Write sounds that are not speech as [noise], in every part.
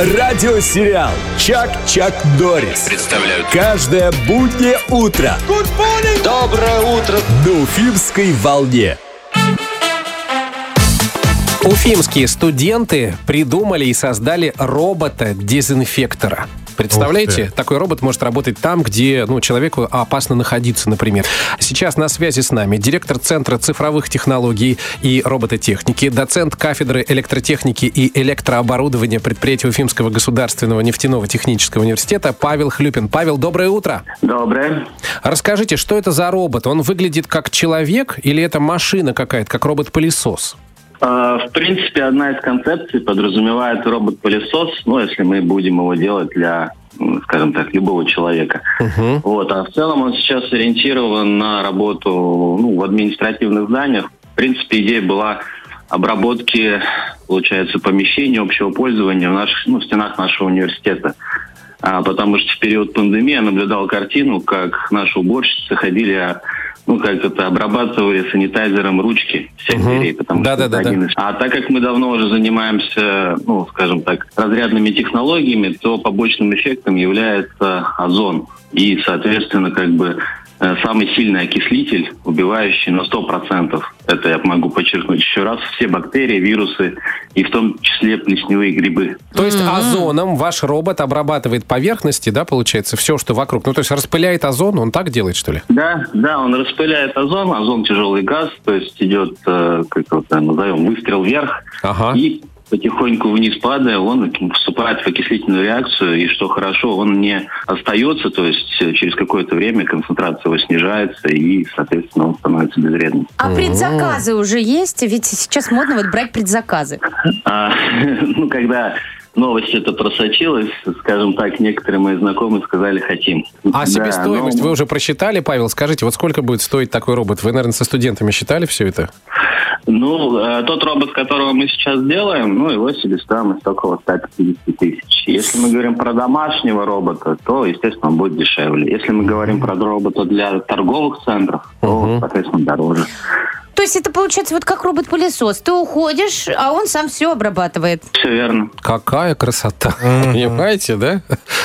Радиосериал «Чак-Чак Дорис». Представляют Каждое буднее утро Доброе утро на Уфимской волне. Уфимские студенты придумали и создали робота-дезинфектора. Представляете, такой робот может работать там, где ну, человеку опасно находиться, например. Сейчас на связи с нами директор Центра цифровых технологий и робототехники, доцент кафедры электротехники и электрооборудования предприятия Уфимского государственного нефтяного технического университета Павел Хлюпин. Павел, доброе утро. Доброе. Расскажите, что это за робот? Он выглядит как человек или это машина какая-то, как робот-пылесос? А, В принципе, одна из концепций подразумевает робот-пылесос, ну, если мы будем его делать для, скажем так, любого человека. Вот. А в целом он сейчас ориентирован на работу ну, в административных зданиях. В принципе, идея была обработки, получается, помещений общего пользования в, наших, ну, в стенах нашего университета. А, потому что в период пандемии я наблюдал картину, как наши уборщицы ходили, а, ну, как это, обрабатывали санитайзером ручки всех Мгм. дверей. Потому что Да-да-да-да. это один из- А так как мы давно уже занимаемся, ну, скажем так, разрядными технологиями, то побочным эффектом является озон. И, соответственно, как бы э, самый сильный окислитель, убивающий на 100%. Это я могу подчеркнуть еще раз. Все бактерии, вирусы и в том числе плесневые грибы. То есть озоном ваш робот обрабатывает поверхности, да, получается, все, что вокруг. Ну, то есть распыляет озон, он так делает, что ли? Да, да, он распыляет озон. Озон тяжелый газ, то есть идет, э, как его там назовем, выстрел вверх. Ага. И потихоньку вниз падая, он вступает в окислительную реакцию, и что хорошо, он не остается, то есть э, через какое-то время концентрация его снижается, и, соответственно, он становится безвредным. А предзаказы уже есть? Ведь сейчас модно вот брать предзаказы. А, [laughs] ну, когда новость это просочилась, скажем так, некоторые мои знакомые сказали «хотим». А Да, себестоимость но- вы уже просчитали, Павел? Скажите, вот сколько будет стоить такой робот? Вы, наверное, со студентами считали все это? Ну, э, тот робот, которого мы сейчас делаем, ну, его себестоимость около 150 тысяч. Если мы говорим про домашнего робота, то, естественно, он будет дешевле. Если мы говорим про робота для торговых центров, то, соответственно, дороже. То есть это получается вот как робот-пылесос. Ты уходишь, а он сам все обрабатывает. Все верно. Какая красота. Понимаете, да?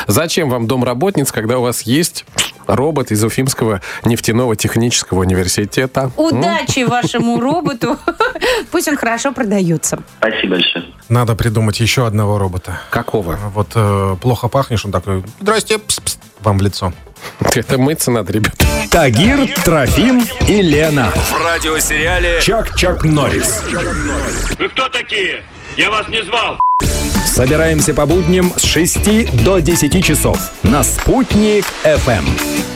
Зачем вам домработниц, когда у вас есть робот из Уфимского нефтяного технического университета? Удачи вашему [laughs] роботу. Пусть он хорошо продается. Спасибо большое. Надо придумать еще одного робота. Какого? Вот э, плохо пахнешь, он такой, здрасте, пс, пс, вам в лицо. [laughs] Это мыться надо, ребят. Тагир, Трофим и Лена. В радиосериале Чак-Чак Норрис. Вы кто такие? Я вас не звал. Собираемся по будням с 6 до 10 часов на «Спутник FM.